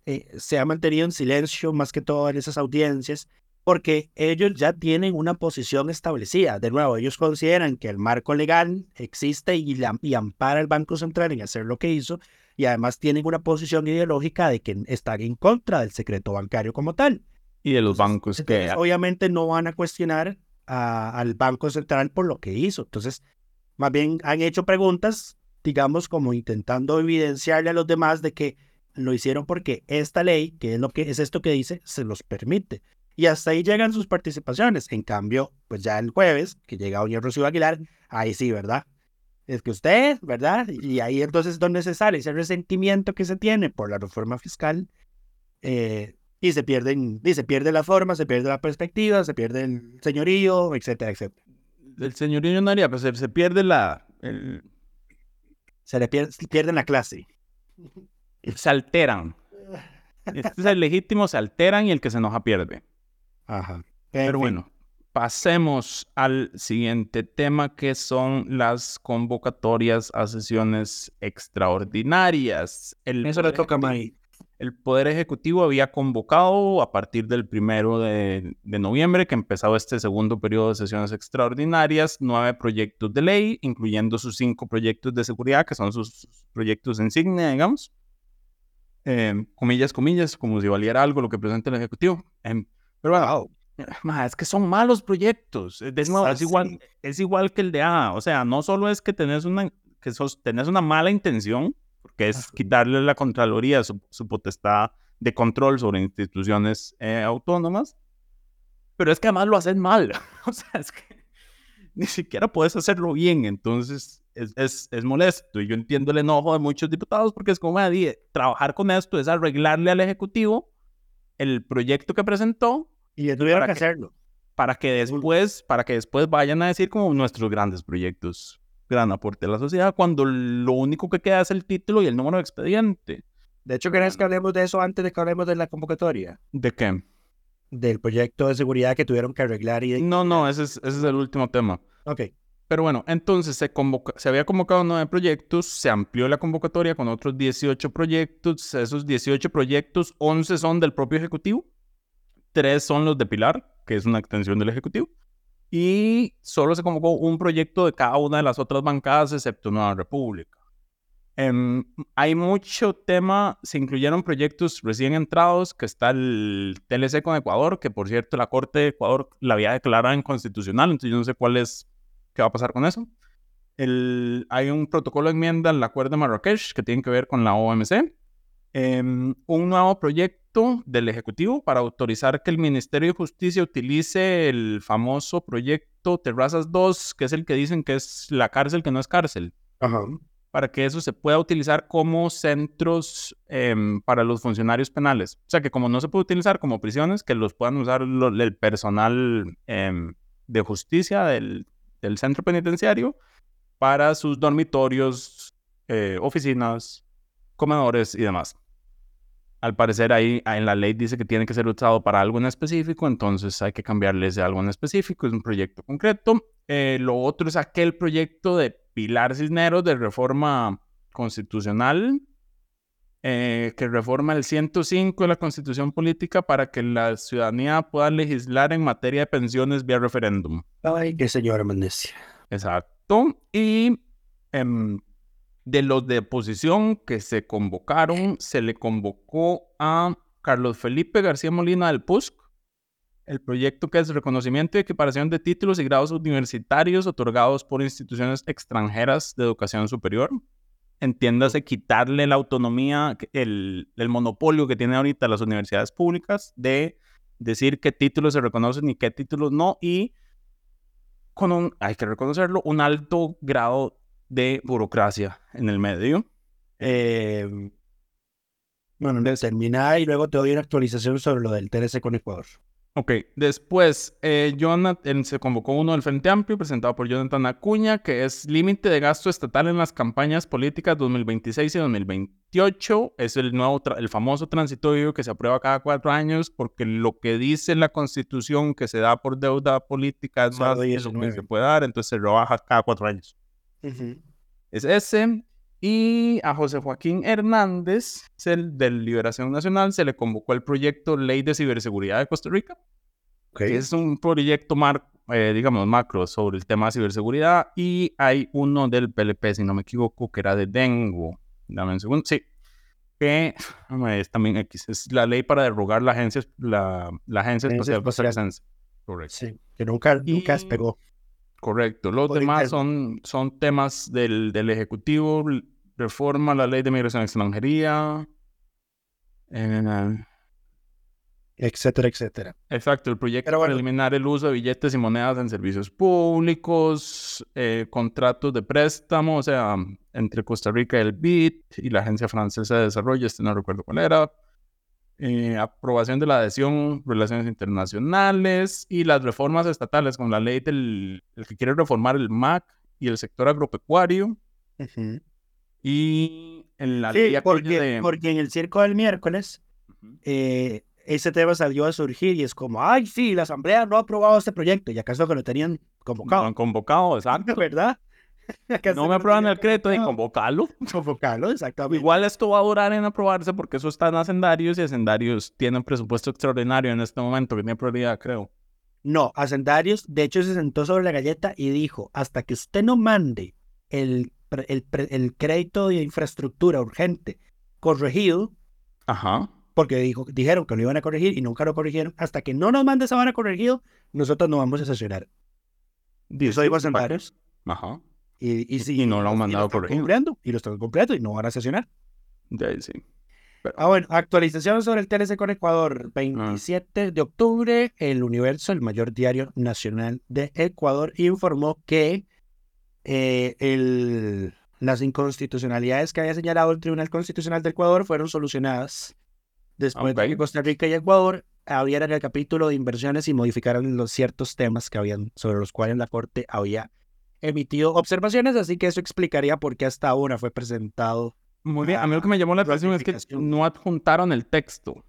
eh, se ha mantenido en silencio más que todo en esas audiencias, porque ellos ya tienen una posición establecida. De nuevo, ellos consideran que el marco legal existe y, la- y ampara al Banco Central en hacer lo que hizo, y además tienen una posición ideológica de que están en contra del secreto bancario como tal. Y de los bancos que... Entonces, obviamente no van a cuestionar a- al Banco Central por lo que hizo. Entonces, más bien han hecho preguntas, digamos, como intentando evidenciarle a los demás de que lo hicieron porque esta ley, que es lo que es esto que dice, se los permite. Y hasta ahí llegan sus participaciones. En cambio, pues ya el jueves, que llega doña Rocío Aguilar, ahí sí, ¿verdad? Es que usted, ¿verdad? Y ahí entonces es donde se sale ese resentimiento que se tiene por la reforma fiscal. eh, y se pierden, y se pierde la forma, se pierde la perspectiva, se pierde el señorío, etcétera, etcétera. El señorío no haría, pues se, se pierde la... el- Se le pierde, pierden la clase. se alteran. Este es el legítimo, se alteran y el que se enoja pierde. Ajá. Pero bueno, pasemos al siguiente tema que son las convocatorias a sesiones extraordinarias. El Eso le Poder toca a Ejecutivo- May. El Poder Ejecutivo había convocado a partir del primero de, de noviembre, que empezó este segundo periodo de sesiones extraordinarias, nueve proyectos de ley, incluyendo sus cinco proyectos de seguridad, que son sus sus proyectos insignia, digamos. Eh, comillas, comillas, como si valiera algo lo que presenta el Ejecutivo. Em, pero bueno, ma, es que son malos proyectos. Eh, De nuevo, es igual, es igual que el de A. O sea, no solo es que tenés una, que sos, tenés una mala intención, porque es quitarle a la Contraloría su, su potestad de control sobre instituciones eh, autónomas, pero es que además lo haces mal. o sea, es que ni siquiera puedes hacerlo bien, entonces es, es, es molesto. Y yo entiendo el enojo de muchos diputados porque es como, "Ah, trabajar con esto es arreglarle al Ejecutivo el proyecto que presentó Y tuvieron ¿Para que qué? hacerlo. para que después, para que después vayan a decir como nuestros grandes proyectos, gran aporte a la sociedad, cuando lo único que queda es el título y el número de expediente. De hecho, ¿querés que hablemos de eso antes de que hablemos de la convocatoria? ¿De qué? Del proyecto de seguridad que tuvieron que arreglar y... No, no, ese es, ese es el último tema. Ok. Pero bueno, entonces se, convoca- se había convocado nueve proyectos, se amplió la convocatoria con otros 18 proyectos. Esos 18 proyectos, 11 son del propio Ejecutivo, 3 son los de Pilar, que es una extensión del Ejecutivo, y solo se convocó un proyecto de cada una de las otras bancadas, excepto Nueva República. Em, hay mucho tema, se incluyeron proyectos recién entrados, que está el TLC con Ecuador, que por cierto la Corte de Ecuador la había declarado inconstitucional, entonces yo no sé cuál es, qué va a pasar con eso. El, hay un protocolo de enmienda al Acuerdo de Marrakech que tiene que ver con la OMC. Em, un nuevo proyecto del Ejecutivo para autorizar que el Ministerio de Justicia utilice el famoso proyecto Terrazas 2, que es el que dicen que es la cárcel que no es cárcel Ajá. para que eso se pueda utilizar como centros em, para los funcionarios penales. O sea, que como no se puede utilizar como prisiones, que los puedan usar lo- el personal em, de justicia del, del centro penitenciario para sus dormitorios, eh, oficinas, comedores y demás. Al parecer ahí en la ley dice que tiene que ser usado para algo en específico, entonces hay que cambiarle ese algo en específico, es un proyecto concreto. Eh, lo otro es aquel proyecto de Pilar Cisneros de reforma constitucional eh, que reforma el 105 de la Constitución Política para que la ciudadanía pueda legislar en materia de pensiones vía referéndum. Ay, qué señora amnesia. Exacto. Y em, de los de oposición que se convocaron, se le convocó a Carlos Felipe García Molina del PUSC, el proyecto que es reconocimiento y equiparación de títulos y grados universitarios otorgados por instituciones extranjeras de educación superior. Entiéndase quitarle la autonomía, el, el monopolio que tienen ahorita las universidades públicas de decir qué títulos se reconocen y qué títulos no, y con un, hay que reconocerlo, un alto grado de burocracia en el medio. Eh, bueno, termina y luego te doy una actualización sobre lo del TLC con Ecuador. Ok, después eh, Jonathan, se convocó uno del Frente Amplio presentado por Jonathan Acuña, que es límite de gasto estatal en las campañas políticas 2026 y 2028. Es el nuevo, el famoso transitorio que se aprueba cada cuatro años, porque lo que dice la Constitución que se da por deuda política es más de lo que se puede dar, entonces se rebaja cada cuatro años. Es ese. Y a José Joaquín Hernández, el de Liberación Nacional, se le convocó el proyecto Ley de Ciberseguridad de Costa Rica. Que es un proyecto, mar, eh, digamos, macro sobre el tema de ciberseguridad. Y hay uno del PLP, si no me equivoco, que era de Dengo. Dame un segundo. Sí. Que es también X. Es la ley para derogar la Agencia, la, la agencia Espacial Correcto. Sí, que nunca, nunca pegó. Correcto. Los demás son, son temas del, del Ejecutivo, reforma a la ley de migración y extranjería, etcétera, etcétera. Exacto, el proyecto para eliminar el uso de billetes y monedas en servicios públicos, eh, contratos de préstamo, o sea, entre Costa Rica y el BID y la Agencia Francesa de Desarrollo, este no recuerdo cuál era, eh, aprobación de la adhesión, relaciones internacionales y las reformas estatales con la ley del el que quiere reformar el MAC y el sector agropecuario. Y en la ley porque, porque en el circo del miércoles eh, ese tema salió a surgir y es como, ay, sí, la asamblea no ha aprobado este proyecto y acaso que lo tenían convocado. han convocado, exacto. ¿Verdad? no me aprueban el crédito y convocarlo. Convocarlo, exactamente. Igual esto va a durar en aprobarse porque eso está en Hacendarios y Hacendarios tienen presupuesto extraordinario en este momento que tiene prioridad, creo. No, Hacendarios, de hecho, se sentó sobre la galleta y dijo, hasta que usted no mande el, el, el crédito de infraestructura urgente corregido, Ajá. porque dijo, dijeron que lo iban a corregir y nunca lo corrigieron, hasta que no nos mande esa vara corregido, nosotros no vamos a sesionar. Eso dijo Hacendarios. Ajá. Y, y, no lo han mandado por cumpliendo, y lo están cumpliendo y no van a sesionar. De ahí sí. Ah, bueno, actualización sobre el TLC con Ecuador. 27 ah. de octubre, El Universo, el mayor diario nacional de Ecuador, informó que eh, el, las inconstitucionalidades que había señalado el Tribunal Constitucional de Ecuador fueron solucionadas después de que Costa Rica y Ecuador abrieran el capítulo de inversiones y modificaran los ciertos temas que habían sobre los cuales la Corte había emitido observaciones, así que eso explicaría por qué hasta ahora fue presentado. Muy bien, a mí lo que me llamó la atención es que no adjuntaron el texto.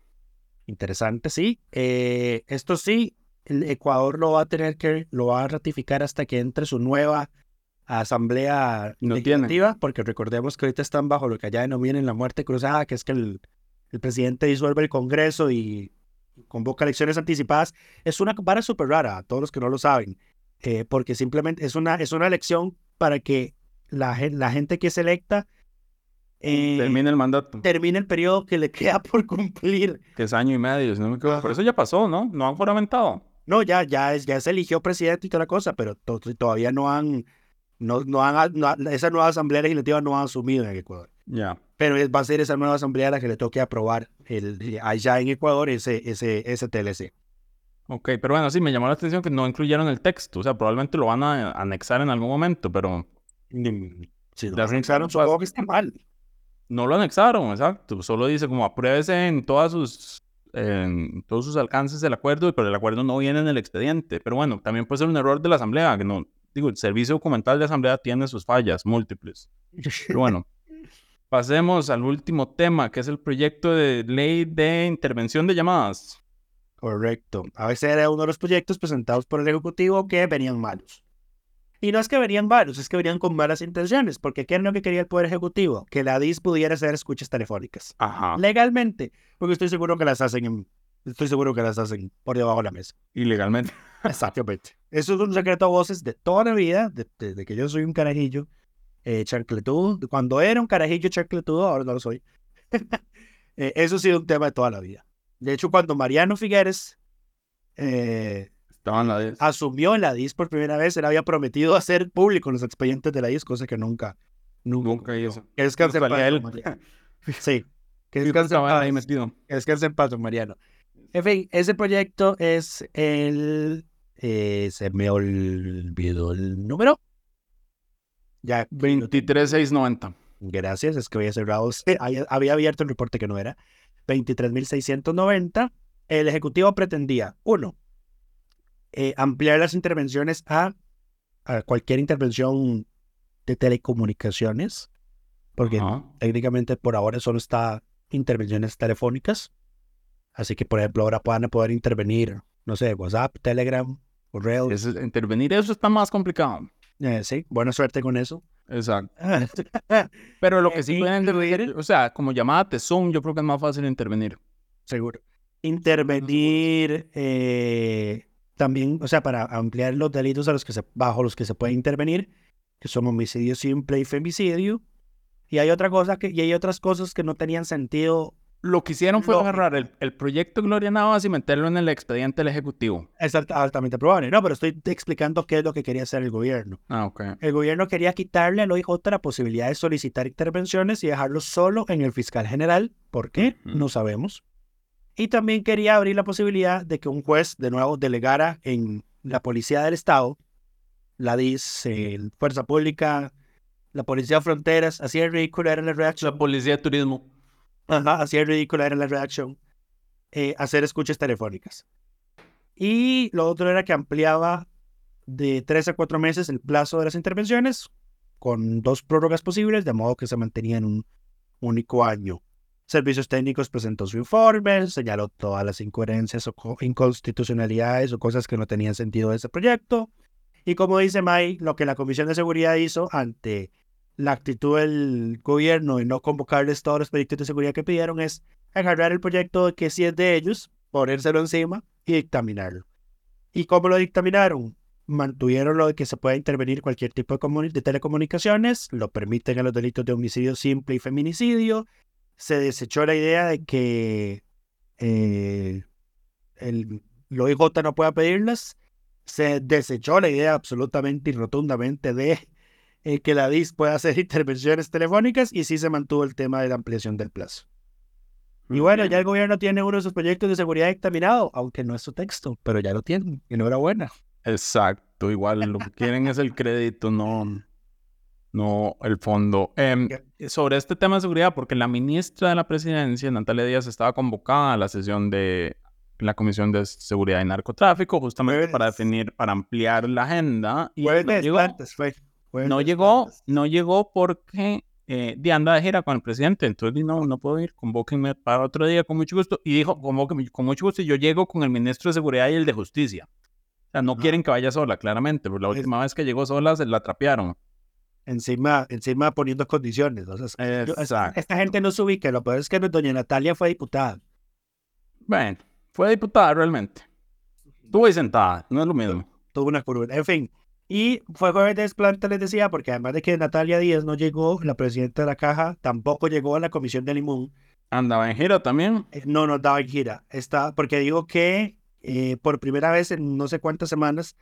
Interesante, sí. Eh, esto sí, el Ecuador lo va a tener que, lo va a ratificar hasta que entre su nueva asamblea no legislativa, porque recordemos que ahorita están bajo lo que allá denominan la muerte cruzada, que es que el, el presidente disuelve el Congreso y convoca elecciones anticipadas. Es una vara súper rara, a todos los que no lo saben. Eh, porque simplemente es una, es una elección para que la, la gente que es electa eh, termine el mandato. Termine el periodo que le queda por cumplir. Que es año y medio, si no me Por eso ya pasó, ¿no? No han juramentado. No, ya, ya, es, ya se eligió presidente y toda la cosa, pero todavía no han, no, no han, esa nueva asamblea legislativa no ha asumido en Ecuador. Ya. Pero va a ser esa nueva asamblea la que le toque aprobar el, allá en Ecuador ese, ese, ese TLC. Ok, pero bueno, sí, me llamó la atención que no incluyeron el texto. O sea, probablemente lo van a anexar en algún momento, pero. Si lo anexaron, supongo que está mal. No lo anexaron, exacto. Solo dice como apruébese en todas sus. En todos sus alcances el acuerdo, pero el acuerdo no viene en el expediente. Pero bueno, también puede ser un error de la asamblea, que no. Digo, el servicio documental de asamblea tiene sus fallas múltiples. Pero bueno. Pasemos al último tema, que es el proyecto de ley de intervención de llamadas. Correcto. A veces era uno de los proyectos presentados por el Ejecutivo que venían malos. Y no es que venían malos, es que venían con malas intenciones, porque ¿qué es lo que quería el Poder Ejecutivo? Que la DIS pudiera hacer escuchas telefónicas. Ajá. Legalmente, porque estoy seguro que las hacen estoy seguro que las hacen por debajo de la mesa. Ilegalmente. Exactamente. Eso es un secreto a voces de toda la vida, desde que yo soy un carajillo eh, charcletudo. Cuando era un carajillo charcletudo, ahora no lo soy. Eh, eso ha sido un tema de toda la vida. De hecho, cuando Mariano Figueres eh, Estaba en la 10. asumió en la DIS por primera vez. Él había prometido hacer público los expedientes de la DIS, cosa que nunca, nunca. Nunca hizo. Que descanse en él. Sí, que descanse ahí metido. Que descanse en paz, Mariano. En fin, ese proyecto es el... eh, se me olvidó el número. Ya, 23690. Gracias, es que había cerrado, había abierto el reporte que no era. 23.690. El Ejecutivo pretendía, uno, eh, ampliar las intervenciones a, a cualquier intervención de telecomunicaciones, porque Ajá. técnicamente por ahora solo está intervenciones telefónicas. Así que, por ejemplo, ahora van a poder intervenir, no sé, WhatsApp, Telegram, correo. Intervenir eso está más complicado. Eh, sí, buena suerte con eso. Exacto. Pero lo que sí Eh, pueden intervenir, o sea, como llamada Zoom, yo creo que es más fácil intervenir. Seguro. Intervenir eh, también, o sea, para ampliar los delitos a los que se, bajo los que se puede intervenir, que son homicidio simple y femicidio. Y hay otra cosa que, y hay otras cosas que no tenían sentido. Lo que hicieron fue agarrar el, el proyecto Gloria Navas y meterlo en el expediente del Ejecutivo. Es alt- altamente probable. No, pero estoy explicando qué es lo que quería hacer el gobierno. Ah, ok. El gobierno quería quitarle al OIJ la posibilidad de solicitar intervenciones y dejarlo solo en el fiscal general. ¿Por qué? No sabemos. Y también quería abrir la posibilidad de que un juez de nuevo delegara en la policía del Estado, la DIS, eh, Fuerza Pública, la Policía de Fronteras, así de ridícula era la reacción. La Policía de Turismo. Ajá, así ridícula era la reacción. eh, hacer escuchas telefónicas. Y lo otro era que ampliaba de tres a cuatro meses el plazo de las intervenciones, con dos prórrogas posibles, de modo que se mantenía en un único año. Servicios Técnicos presentó su informe, señaló todas las incoherencias o co- inconstitucionalidades o cosas que no tenían sentido de ese proyecto. Y como dice May, lo que la Comisión de Seguridad hizo ante la actitud del gobierno de no convocarles todos los proyectos de seguridad que pidieron es agarrar el proyecto que sí es de ellos, ponérselo encima y dictaminarlo. ¿Y cómo lo dictaminaron? Mantuvieron lo de que se pueda intervenir cualquier tipo de, de telecomunicaciones, lo permiten a los delitos de homicidio simple y feminicidio. Se desechó la idea de que eh, el, el no pueda pedirlas. Se desechó la idea absolutamente y rotundamente de eh, que la DIS pueda hacer intervenciones telefónicas y sí se mantuvo el tema de la ampliación del plazo. Y bueno, ya el gobierno tiene uno de sus proyectos de seguridad dictaminado, aunque no es su texto, pero ya lo tienen. Enhorabuena. Exacto. Igual lo que quieren es el crédito, no, no el fondo. Em, sobre este tema de seguridad, porque la ministra de la presidencia, Natalia Díaz, estaba convocada a la sesión de la Comisión de Seguridad y Narcotráfico, justamente para definir, para ampliar la agenda. Y Jueves no llegó. desplantes fue. No de llegó, no llegó porque eh, di, anda de gira con el presidente, entonces no, no puedo ir, convóquenme para otro día con mucho gusto. Y dijo, convóquenme con mucho gusto y yo llego con el ministro de Seguridad y el de Justicia. O sea, no Ajá. quieren que vaya sola, claramente, porque la Es- última vez que llegó sola se la trapearon. Encima, encima poniendo condiciones. o sea, yo- esta gente no se ubica. Lo peor es que doña Natalia fue diputada. Bueno, fue diputada realmente. Estuvo ahí sentada, no es lo mismo. Tuvo una curva. En fin. Y fue jueves de desplante, les decía, porque además de que Natalia Díaz no llegó, la presidenta de la caja tampoco llegó a la comisión de Limón. Andaba en gira también. Eh, No nos daba en gira. Está, porque digo que eh, por primera vez en no sé cuántas semanas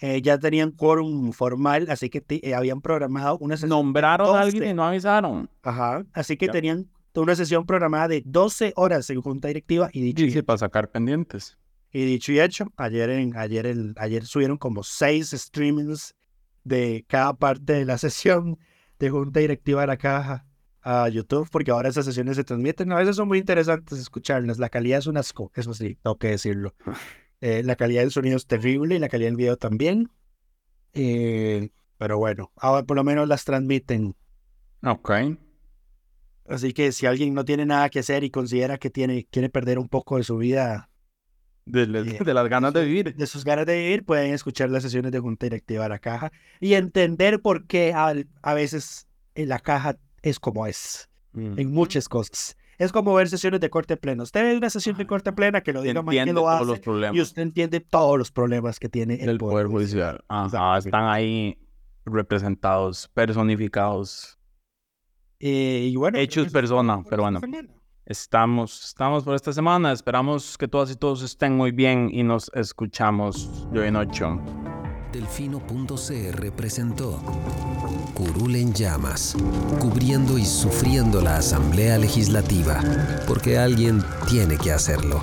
eh, ya tenían quórum formal, así que eh, habían programado una sesión. Nombraron a alguien 12. y no avisaron. Ajá. Así que Ya. tenían una sesión programada de 12 horas en junta directiva y dicho, y, sí, para sacar pendientes. Y dicho y hecho, ayer, en, ayer, el, ayer subieron como seis streamings de cada parte de la sesión de junta directiva de la caja a YouTube, porque ahora esas sesiones se transmiten. A veces son muy interesantes escucharlas. La calidad es un asco, eso sí, tengo que decirlo. Eh, la calidad del sonido es terrible y la calidad del video también. Eh, pero bueno, ahora por lo menos las transmiten. Ok. Así que si alguien no tiene nada que hacer y considera que tiene, quiere perder un poco de su vida, De, las ganas de vivir. de sus ganas de vivir, pueden escuchar las sesiones de Junta Directiva de la Caja y entender por qué al- a, veces en la caja es como es, en muchas cosas. Es como ver sesiones de corte pleno. Usted ve una sesión de corte plena que lo diga mal que lo hace y usted entiende todos los problemas que tiene el, el Poder Judicial. Ajá, están ahí representados, personificados, Eh, y bueno, creo hechos persona, pero bueno. Estamos, estamos por esta semana. Esperamos que todas y todos estén muy bien y nos escuchamos yo en ocho. Delfino.cr presentó Curul en llamas, cubriendo y sufriendo la Asamblea Legislativa, porque alguien tiene que hacerlo.